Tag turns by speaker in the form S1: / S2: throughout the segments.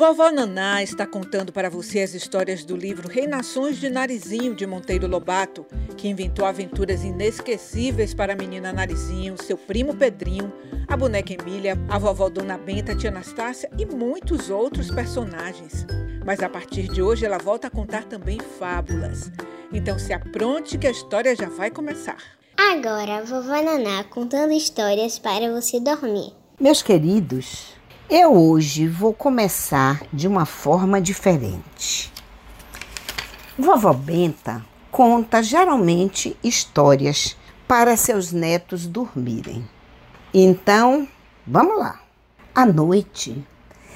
S1: Vovó Naná está contando para você as histórias do livro Reinações de Narizinho, de Monteiro Lobato, que inventou aventuras inesquecíveis para a menina Narizinho, seu primo Pedrinho, a boneca Emília, a vovó Dona Benta, a tia Anastácia e muitos outros personagens. Mas a partir de hoje ela volta a contar também fábulas. Então se apronte que a história já vai começar.
S2: Agora, a vovó Naná contando histórias para você dormir.
S3: Meus queridos, eu hoje vou começar de uma forma diferente. Vovó Benta conta geralmente histórias para seus netos dormirem. Então, vamos lá. À noite,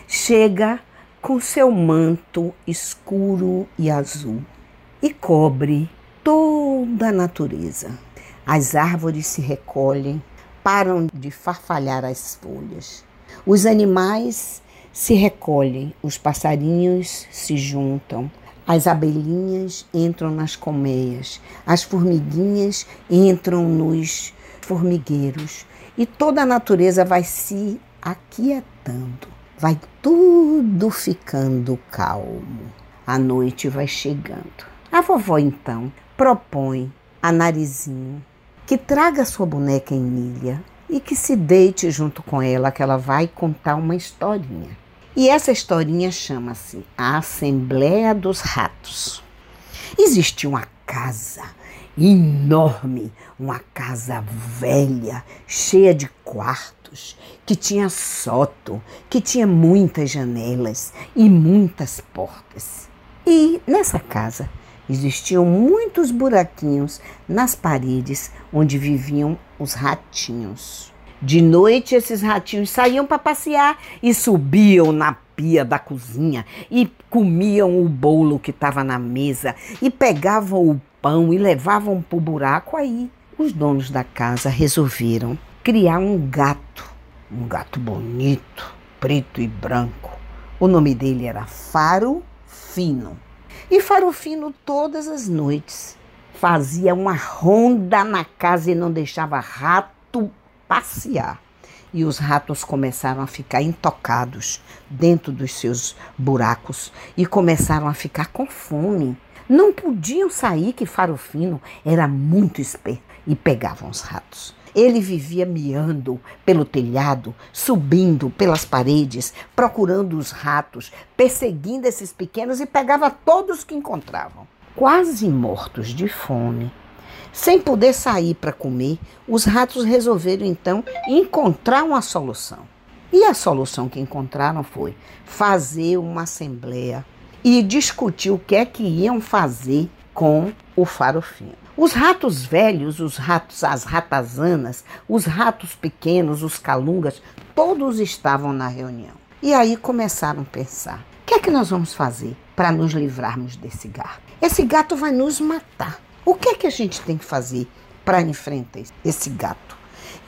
S3: chega com seu manto escuro e azul e cobre toda a natureza. As árvores se recolhem, param de farfalhar as folhas. Os animais se recolhem, os passarinhos se juntam, as abelhinhas entram nas colmeias, as formiguinhas entram nos formigueiros e toda a natureza vai se aquietando, vai tudo ficando calmo. A noite vai chegando. A vovó então propõe a Narizinho que traga sua boneca Emília e que se deite junto com ela, que ela vai contar uma historinha. E essa historinha chama-se A Assembleia dos Ratos. Existia uma casa enorme, uma casa velha, cheia de quartos, que tinha sótão, que tinha muitas janelas e muitas portas. E nessa casa Existiam muitos buraquinhos nas paredes onde viviam os ratinhos. De noite, esses ratinhos saíam para passear e subiam na pia da cozinha e comiam o bolo que estava na mesa e pegavam o pão e levavam para o buraco. Aí, os donos da casa resolveram criar um gato, um gato bonito, preto e branco. O nome dele era Faro Fino. E Farofino todas as noites fazia uma ronda na casa e não deixava rato passear. E os ratos começaram a ficar intocados dentro dos seus buracos e começaram a ficar com fome. Não podiam sair que Farofino era muito esperto e pegavam os ratos. Ele vivia miando pelo telhado, subindo pelas paredes, procurando os ratos, perseguindo esses pequenos e pegava todos que encontravam. Quase mortos de fome, sem poder sair para comer, os ratos resolveram então encontrar uma solução. E a solução que encontraram foi fazer uma assembleia e discutir o que é que iam fazer com o farofinho. Os ratos velhos, os ratos, as ratazanas, os ratos pequenos, os calungas, todos estavam na reunião. E aí começaram a pensar: o que é que nós vamos fazer para nos livrarmos desse gato? Esse gato vai nos matar. O que é que a gente tem que fazer para enfrentar esse gato?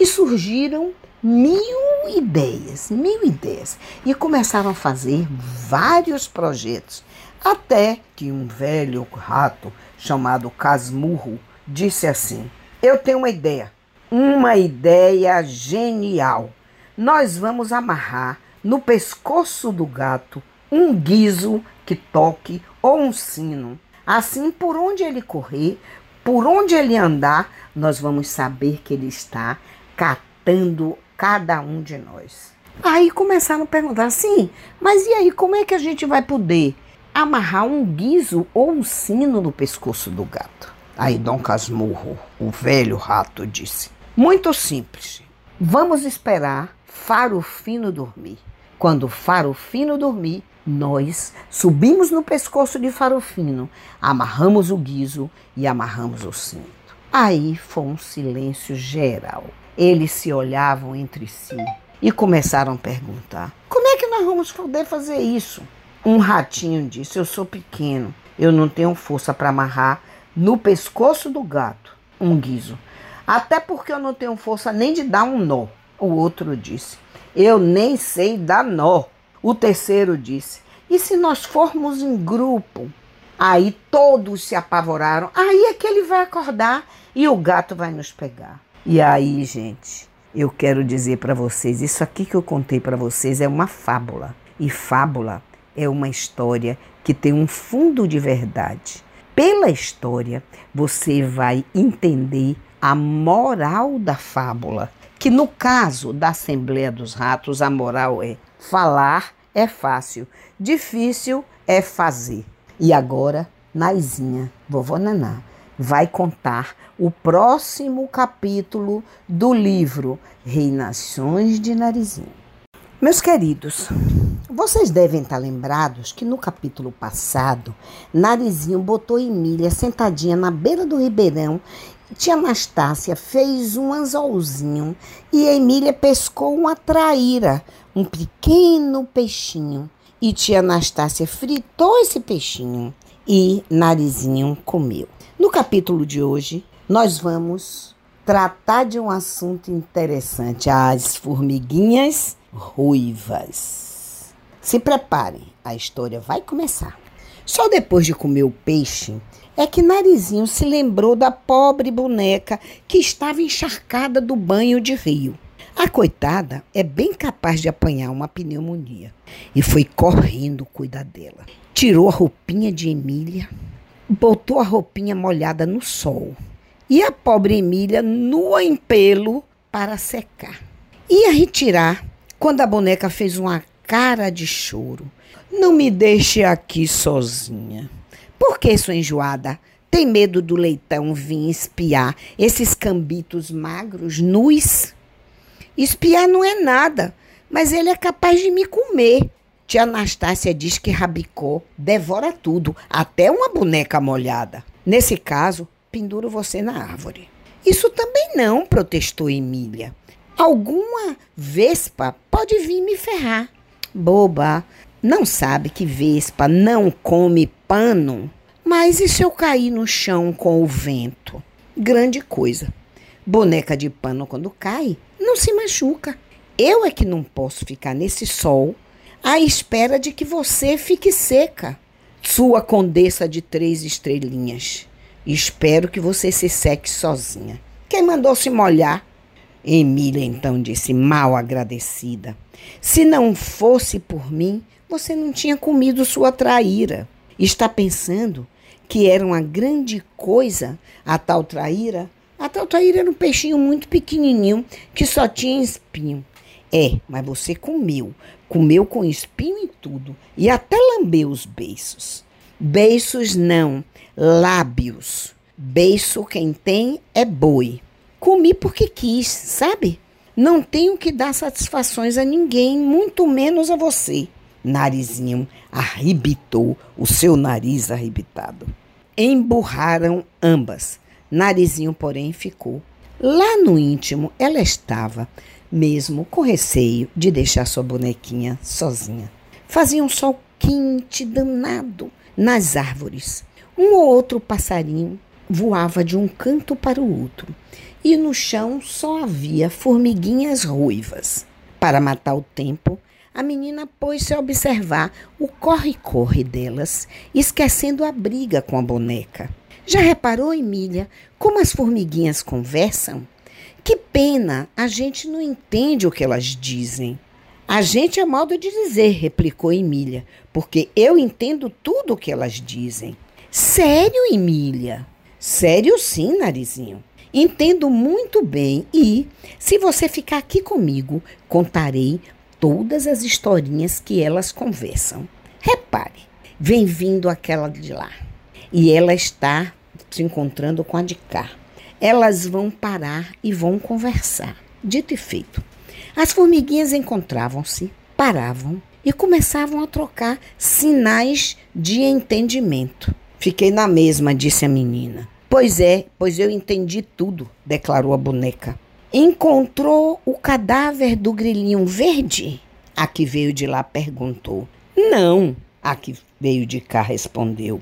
S3: E surgiram mil ideias, mil ideias. E começaram a fazer vários projetos. Até que um velho rato chamado Casmurro, disse assim: Eu tenho uma ideia, uma ideia genial. Nós vamos amarrar no pescoço do gato um guiso que toque ou um sino. Assim, por onde ele correr, por onde ele andar, nós vamos saber que ele está catando cada um de nós. Aí começaram a perguntar assim: mas e aí, como é que a gente vai poder amarrar um guizo ou um sino no pescoço do gato. Aí Dom Casmurro, o velho rato, disse: Muito simples. Vamos esperar Faro Fino dormir. Quando Faro Fino dormir, nós subimos no pescoço de Faro Fino, amarramos o guizo e amarramos o cinto. Aí foi um silêncio geral. Eles se olhavam entre si e começaram a perguntar: como é que nós vamos poder fazer isso? Um ratinho disse: Eu sou pequeno, eu não tenho força para amarrar no pescoço do gato um guiso. Até porque eu não tenho força nem de dar um nó. O outro disse: Eu nem sei dar nó. O terceiro disse: E se nós formos em grupo? Aí todos se apavoraram. Aí é que ele vai acordar e o gato vai nos pegar. E aí, gente, eu quero dizer para vocês: isso aqui que eu contei para vocês é uma fábula. E fábula é uma história que tem um fundo de verdade. Pela história, você vai entender a moral da fábula, que no caso da Assembleia dos Ratos, a moral é falar é fácil, difícil é fazer. E agora, Naizinha, vovó Naná, vai contar o próximo capítulo do livro Reinações de Narizinho. Meus queridos, vocês devem estar lembrados que no capítulo passado, Narizinho botou Emília sentadinha na beira do ribeirão Tia Anastácia fez um anzolzinho e Emília pescou uma traíra, um pequeno peixinho. E tia Anastácia fritou esse peixinho e Narizinho comeu. No capítulo de hoje, nós vamos tratar de um assunto interessante: as formiguinhas ruivas. Se preparem, a história vai começar. Só depois de comer o peixe, é que Narizinho se lembrou da pobre boneca que estava encharcada do banho de rio. A coitada é bem capaz de apanhar uma pneumonia e foi correndo cuidar dela. Tirou a roupinha de Emília, botou a roupinha molhada no sol e a pobre Emília nua em pelo para secar. Ia retirar quando a boneca fez uma cara de choro. Não me deixe aqui sozinha. Por que sua enjoada? Tem medo do leitão vir espiar esses cambitos magros, nus? Espiar não é nada, mas ele é capaz de me comer. Tia Anastácia diz que Rabicó devora tudo, até uma boneca molhada. Nesse caso, penduro você na árvore. Isso também não, protestou Emília. Alguma vespa pode vir me ferrar. Boba, não sabe que vespa não come pano? Mas e se eu cair no chão com o vento? Grande coisa. Boneca de pano, quando cai, não se machuca. Eu é que não posso ficar nesse sol à espera de que você fique seca. Sua condessa de três estrelinhas. Espero que você se seque sozinha. Quem mandou se molhar? Emília então disse, mal agradecida. Se não fosse por mim, você não tinha comido sua traíra. Está pensando que era uma grande coisa a tal traíra. A tal traíra era um peixinho muito pequenininho que só tinha espinho. É, mas você comeu. Comeu com espinho e tudo. E até lambeu os beiços. Beiços não, lábios. Beiço quem tem é boi. Comi porque quis, sabe? Não tenho que dar satisfações a ninguém, muito menos a você. Narizinho arrebitou o seu nariz arrebitado. Emburraram ambas. Narizinho, porém, ficou. Lá no íntimo, ela estava, mesmo com receio de deixar sua bonequinha sozinha. Fazia um sol quente, danado, nas árvores. Um ou outro passarinho voava de um canto para o outro, e no chão só havia formiguinhas ruivas. Para matar o tempo, a menina pôs-se a observar o corre-corre delas, esquecendo a briga com a boneca. Já reparou, Emília, como as formiguinhas conversam? Que pena, a gente não entende o que elas dizem. A gente é modo de dizer, replicou Emília, porque eu entendo tudo o que elas dizem. Sério, Emília? Sério sim, Narizinho. Entendo muito bem e, se você ficar aqui comigo, contarei todas as historinhas que elas conversam. Repare, vem vindo aquela de lá e ela está se encontrando com a de cá. Elas vão parar e vão conversar. Dito e feito. As formiguinhas encontravam-se, paravam e começavam a trocar sinais de entendimento. Fiquei na mesma, disse a menina. Pois é, pois eu entendi tudo, declarou a boneca. Encontrou o cadáver do grilinho verde? A que veio de lá perguntou. Não, a que veio de cá respondeu.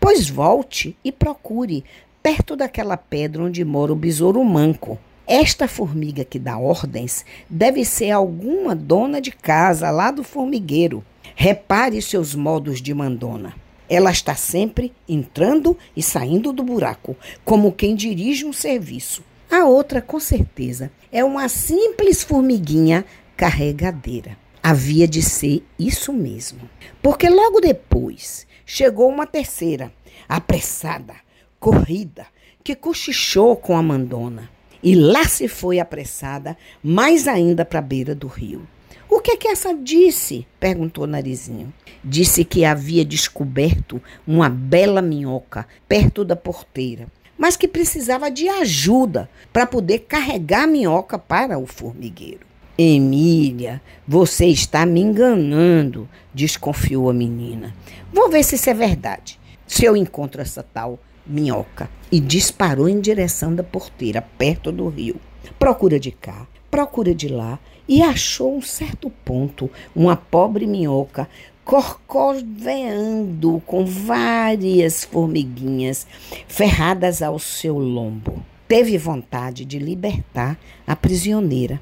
S3: Pois volte e procure, perto daquela pedra onde mora o besouro manco. Esta formiga que dá ordens deve ser alguma dona de casa lá do formigueiro. Repare seus modos de mandona. Ela está sempre entrando e saindo do buraco, como quem dirige um serviço. A outra, com certeza, é uma simples formiguinha carregadeira. havia de ser isso mesmo. Porque logo depois chegou uma terceira, apressada, corrida, que cochichou com a mandona. E lá se foi apressada, mais ainda para a beira do rio. O que é que essa disse? perguntou Narizinho. Disse que havia descoberto uma bela minhoca perto da porteira, mas que precisava de ajuda para poder carregar a minhoca para o formigueiro. Emília, você está me enganando, desconfiou a menina. Vou ver se isso é verdade. Se eu encontro essa tal minhoca. E disparou em direção da porteira, perto do rio. Procura de cá, procura de lá e achou um certo ponto uma pobre minhoca corcoveando com várias formiguinhas ferradas ao seu lombo. Teve vontade de libertar a prisioneira,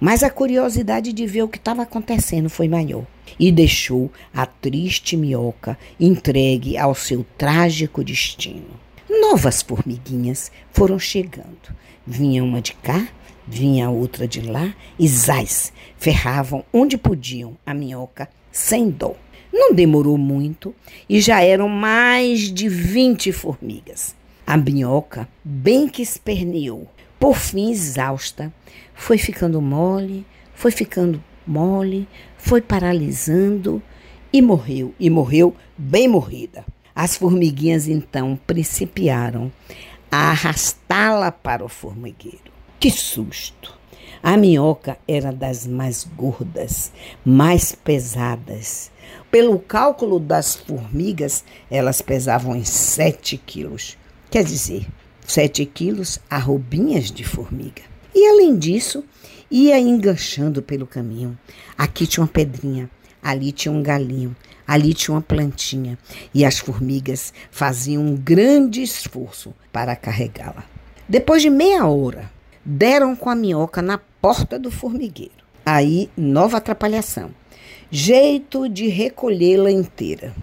S3: mas a curiosidade de ver o que estava acontecendo foi maior e deixou a triste minhoca entregue ao seu trágico destino. Novas formiguinhas foram chegando. Vinha uma de cá, vinha outra de lá e zás, ferravam onde podiam a minhoca sem dó. Não demorou muito e já eram mais de 20 formigas. A minhoca bem que esperneou. Por fim, exausta, foi ficando mole, foi ficando mole, foi paralisando e morreu, e morreu bem morrida. As formiguinhas então principiaram a arrastá-la para o formigueiro. Que susto! A minhoca era das mais gordas, mais pesadas. Pelo cálculo das formigas, elas pesavam em 7 quilos. Quer dizer, 7 quilos a roubinhas de formiga. E além disso, ia enganchando pelo caminho. Aqui tinha uma pedrinha, ali tinha um galinho, ali tinha uma plantinha. E as formigas faziam um grande esforço para carregá-la. Depois de meia hora, deram com a minhoca na porta do formigueiro. Aí, nova atrapalhação. Jeito de recolhê-la inteira.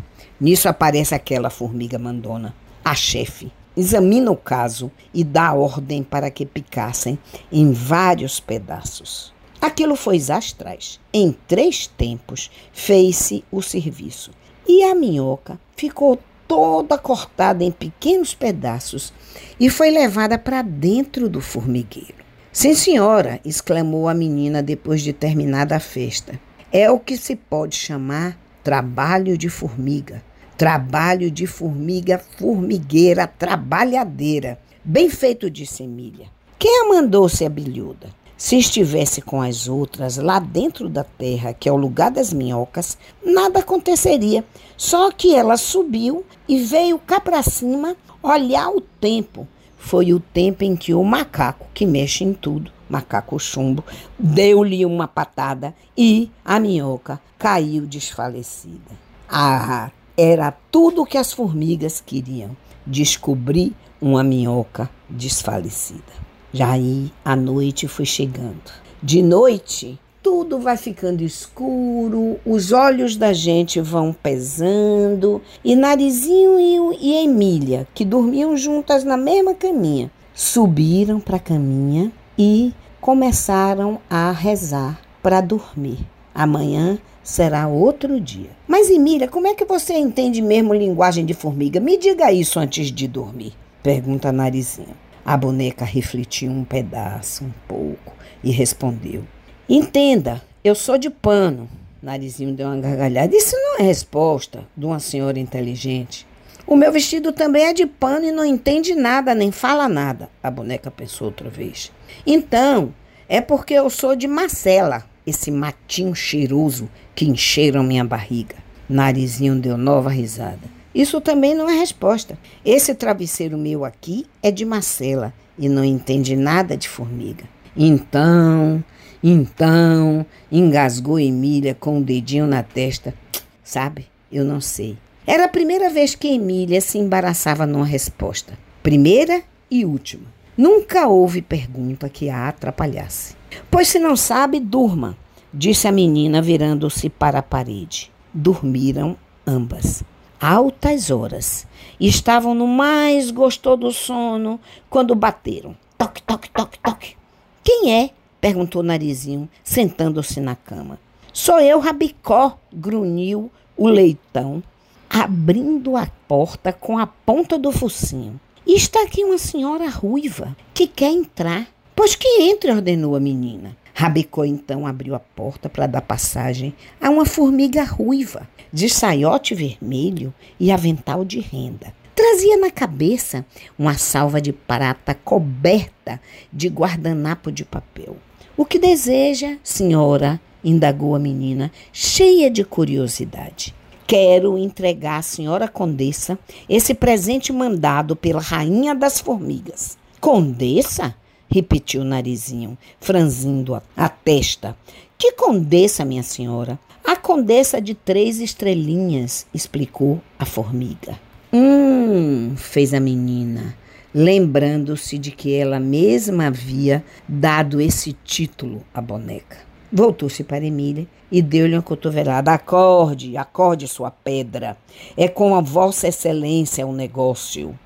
S3: Nisso aparece aquela formiga mandona, a chefe. Examina o caso e dá ordem para que picassem em vários pedaços. Aquilo foi astrais. Em três tempos fez-se o serviço. E a minhoca ficou toda cortada em pequenos pedaços e foi levada para dentro do formigueiro. Sim, senhora, exclamou a menina depois de terminada a festa. É o que se pode chamar trabalho de formiga. Trabalho de formiga formigueira, trabalhadeira. Bem feito, disse Emília. Quem a mandou ser bilhuda? Se estivesse com as outras lá dentro da terra, que é o lugar das minhocas, nada aconteceria. Só que ela subiu e veio cá para cima olhar o tempo foi o tempo em que o macaco, que mexe em tudo, macaco chumbo, deu-lhe uma patada e a minhoca caiu desfalecida. Ah, era tudo o que as formigas queriam: descobrir uma minhoca desfalecida. Já aí a noite foi chegando. De noite, tudo vai ficando escuro, os olhos da gente vão pesando, e Narizinho e, e Emília, que dormiam juntas na mesma caminha, subiram para a caminha e começaram a rezar para dormir. Amanhã será outro dia. Mas Emília, como é que você entende mesmo linguagem de formiga? Me diga isso antes de dormir, pergunta Narizinho. A boneca refletiu um pedaço, um pouco, e respondeu: Entenda, eu sou de pano. Narizinho deu uma gargalhada. Isso não é resposta de uma senhora inteligente. O meu vestido também é de pano e não entende nada, nem fala nada. A boneca pensou outra vez. Então, é porque eu sou de Marcela, esse matinho cheiroso que encheram minha barriga. Narizinho deu nova risada. Isso também não é resposta. Esse travesseiro meu aqui é de Marcela e não entende nada de formiga. Então, então, engasgou Emília com o dedinho na testa. Sabe, eu não sei. Era a primeira vez que Emília se embaraçava numa resposta. Primeira e última. Nunca houve pergunta que a atrapalhasse. Pois se não sabe, durma, disse a menina virando-se para a parede. Dormiram ambas. Altas horas. Estavam no mais gostoso sono quando bateram. Toque, toque, toque, toque. Quem é? perguntou Narizinho, sentando-se na cama. Sou eu, Rabicó, grunhiu o leitão, abrindo a porta com a ponta do focinho. Está aqui uma senhora ruiva que quer entrar. Pois que entre, ordenou a menina. Rabicó então abriu a porta para dar passagem a uma formiga ruiva, de saiote vermelho e avental de renda. Trazia na cabeça uma salva de prata coberta de guardanapo de papel. O que deseja, senhora? indagou a menina, cheia de curiosidade. Quero entregar à senhora condessa esse presente mandado pela rainha das formigas. Condessa? Repetiu o narizinho, franzindo a, a testa. Que condessa, minha senhora? A condessa de três estrelinhas, explicou a formiga. Hum, fez a menina, lembrando-se de que ela mesma havia dado esse título à boneca. Voltou-se para Emília e deu-lhe uma cotovelada. Acorde, acorde sua pedra. É com a vossa excelência o negócio.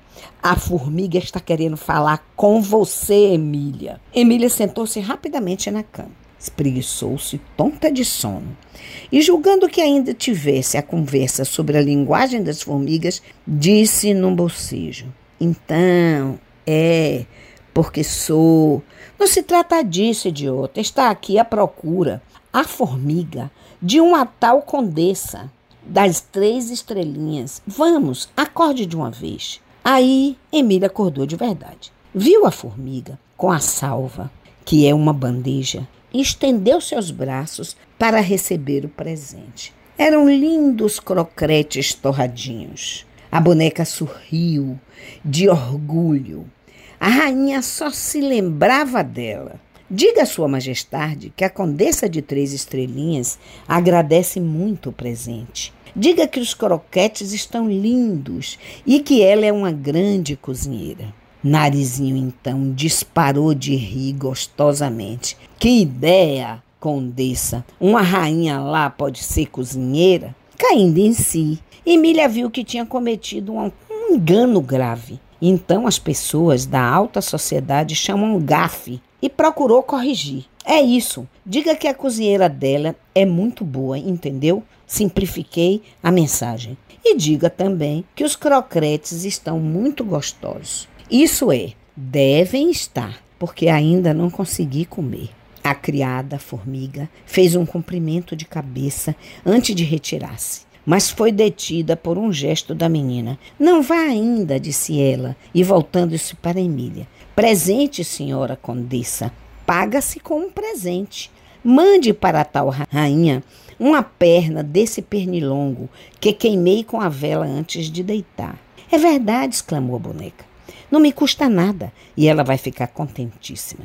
S3: A formiga está querendo falar com você, Emília. Emília sentou-se rapidamente na cama. Espreguiçou-se, tonta de sono. E julgando que ainda tivesse a conversa sobre a linguagem das formigas, disse num bocejo: Então, é, porque sou. Não se trata disso, idiota. Está aqui à procura a formiga de uma tal condessa das três estrelinhas. Vamos, acorde de uma vez. Aí Emília acordou de verdade. Viu a formiga com a salva, que é uma bandeja, e estendeu seus braços para receber o presente. Eram lindos crocretes torradinhos. A boneca sorriu de orgulho. A rainha só se lembrava dela. Diga a Sua Majestade que a Condessa de Três Estrelinhas agradece muito o presente Diga que os croquetes estão lindos e que ela é uma grande cozinheira. Narizinho então disparou de rir gostosamente. Que ideia, condessa! Uma rainha lá pode ser cozinheira? Caindo em si, Emília viu que tinha cometido um engano grave. Então as pessoas da alta sociedade chamam gafe e procurou corrigir. É isso. Diga que a cozinheira dela é muito boa, entendeu? Simplifiquei a mensagem. E diga também que os crocretes estão muito gostosos. Isso é, devem estar, porque ainda não consegui comer. A criada, formiga, fez um cumprimento de cabeça antes de retirar-se, mas foi detida por um gesto da menina. Não vá ainda, disse ela, e voltando-se para Emília. Presente, senhora condessa, paga-se com um presente. Mande para a tal rainha uma perna desse pernilongo que queimei com a vela antes de deitar. É verdade, exclamou a boneca. Não me custa nada e ela vai ficar contentíssima.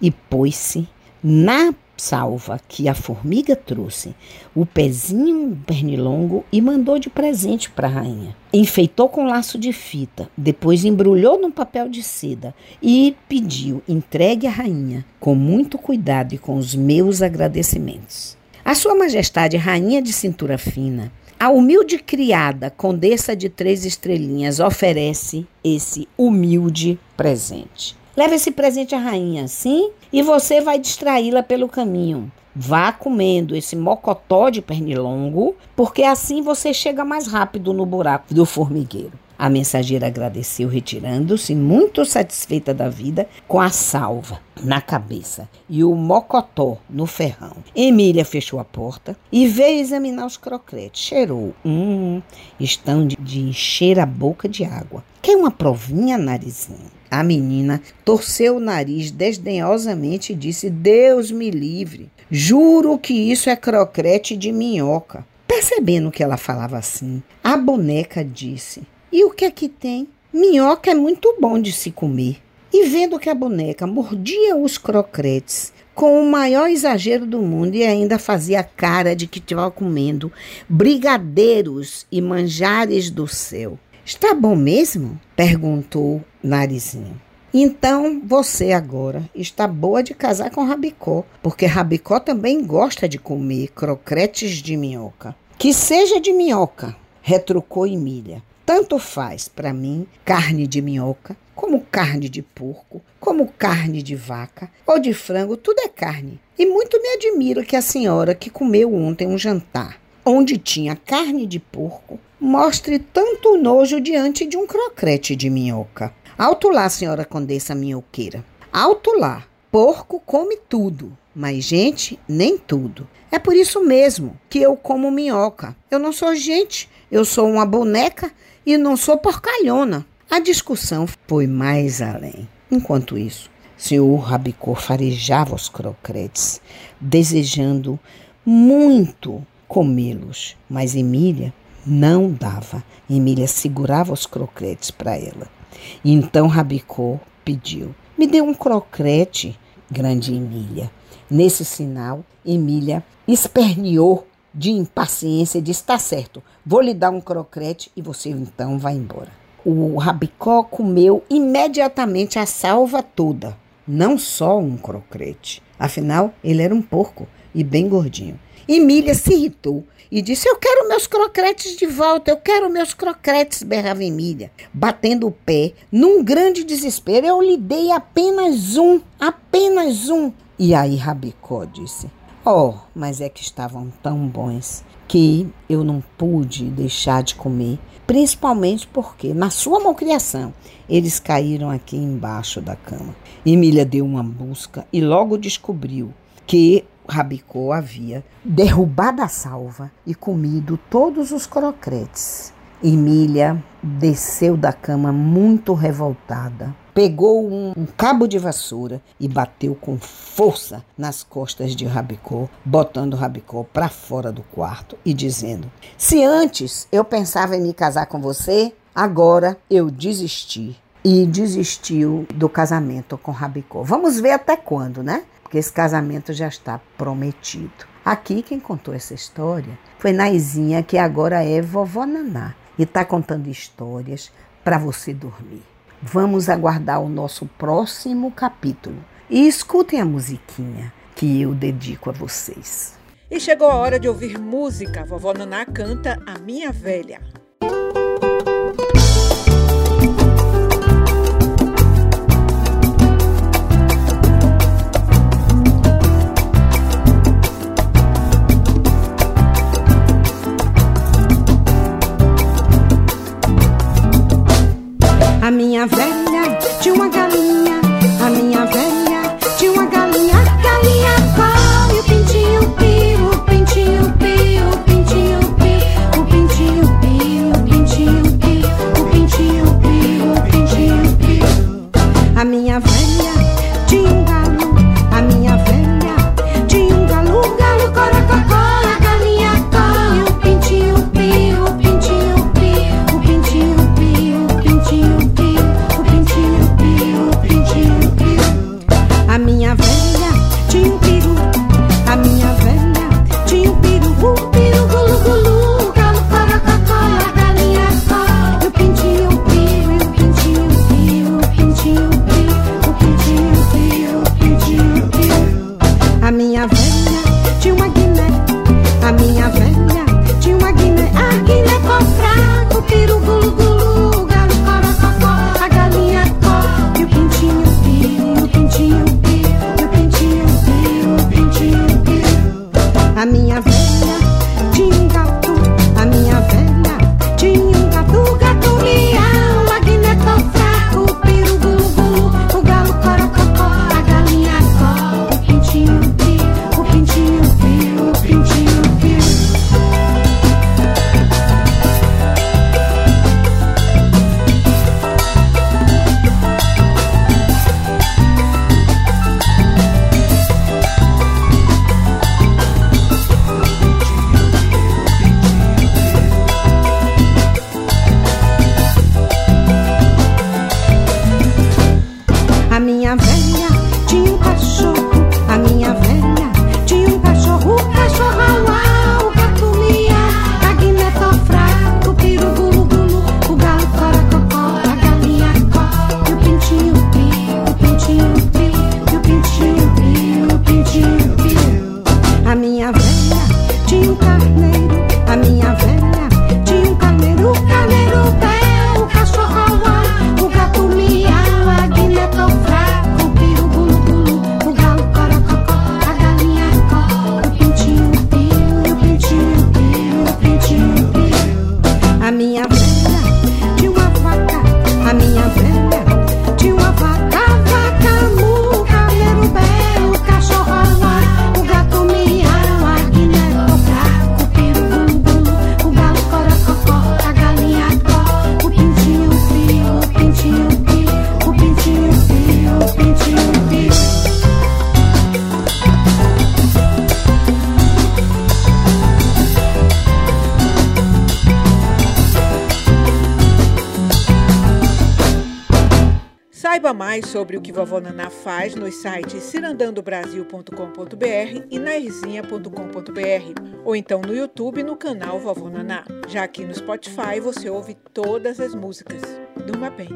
S3: E pôs-se na salva que a formiga trouxe o pezinho pernilongo e mandou de presente para a rainha. Enfeitou com laço de fita, depois embrulhou num papel de seda e pediu entregue à rainha com muito cuidado e com os meus agradecimentos. A Sua Majestade Rainha de Cintura Fina, a humilde criada Condessa de Três Estrelinhas oferece esse humilde presente. Leve esse presente à rainha, sim, e você vai distraí-la pelo caminho. Vá comendo esse mocotó de pernilongo, porque assim você chega mais rápido no buraco do formigueiro. A mensageira agradeceu, retirando-se, muito satisfeita da vida, com a salva na cabeça e o mocotó no ferrão. Emília fechou a porta e veio examinar os croquetes. Cheirou. Hum, estão de, de encher a boca de água. Quer uma provinha, narizinho? A menina torceu o nariz desdenhosamente e disse: Deus me livre. Juro que isso é croquete de minhoca. Percebendo que ela falava assim, a boneca disse: e o que é que tem? Minhoca é muito bom de se comer. E vendo que a boneca mordia os croquetes com o maior exagero do mundo e ainda fazia cara de que estava comendo brigadeiros e manjares do céu. Está bom mesmo? perguntou Narizinho. Então você agora está boa de casar com Rabicó, porque Rabicó também gosta de comer croquetes de minhoca. Que seja de minhoca, retrucou Emília. tanto faz para mim carne de minhoca, como carne de porco, como carne de vaca ou de frango, tudo é carne. E muito me admira que a senhora que comeu ontem um jantar onde tinha carne de porco mostre tanto nojo diante de um crocrete de minhoca. Alto lá, senhora condessa minhoqueira. Alto lá. Porco come tudo, mas gente, nem tudo. É por isso mesmo que eu como minhoca. Eu não sou gente, eu sou uma boneca e não sou porcalhona. A discussão foi mais além. Enquanto isso, senhor Rabicó farejava os crocretes, desejando muito comê-los, mas Emília não dava. Emília segurava os crocretes para ela. Então Rabicó pediu: Me dê um crocrete, grande Emília. Nesse sinal, Emília esperneou de impaciência e disse: Tá certo, vou lhe dar um crocrete e você então vai embora. O Rabicó comeu imediatamente a salva toda, não só um crocrete. Afinal, ele era um porco e bem gordinho. Emília se irritou e disse: Eu quero meus crocretes de volta, eu quero meus crocretes, berrava Emília, batendo o pé, num grande desespero. Eu lhe dei apenas um, apenas um. E aí Rabicó disse: Oh, mas é que estavam tão bons que eu não pude deixar de comer, principalmente porque, na sua malcriação, eles caíram aqui embaixo da cama. Emília deu uma busca e logo descobriu que Rabicó havia derrubado a salva e comido todos os crocretes. Emília desceu da cama muito revoltada, pegou um, um, cabo de vassoura e bateu com força nas costas de Rabicó, botando Rabicó para fora do quarto e dizendo: Se antes eu pensava em me casar com você, agora eu desisti. E desistiu do casamento com Rabicó. Vamos ver até quando, né? Porque esse casamento já está prometido. Aqui quem contou essa história foi Naizinha, que agora é vovó Naná e está contando histórias para você dormir. Vamos aguardar o nosso próximo capítulo e escutem a musiquinha que eu dedico a vocês.
S1: E chegou a hora de ouvir música. Vovó Naná canta A Minha Velha.
S3: minha velha
S1: mais sobre o que Vovó Naná faz nos sites cirandandobrasil.com.br e nairzinha.com.br ou então no YouTube no canal Vovó Naná. Já aqui no Spotify você ouve todas as músicas. Durma bem.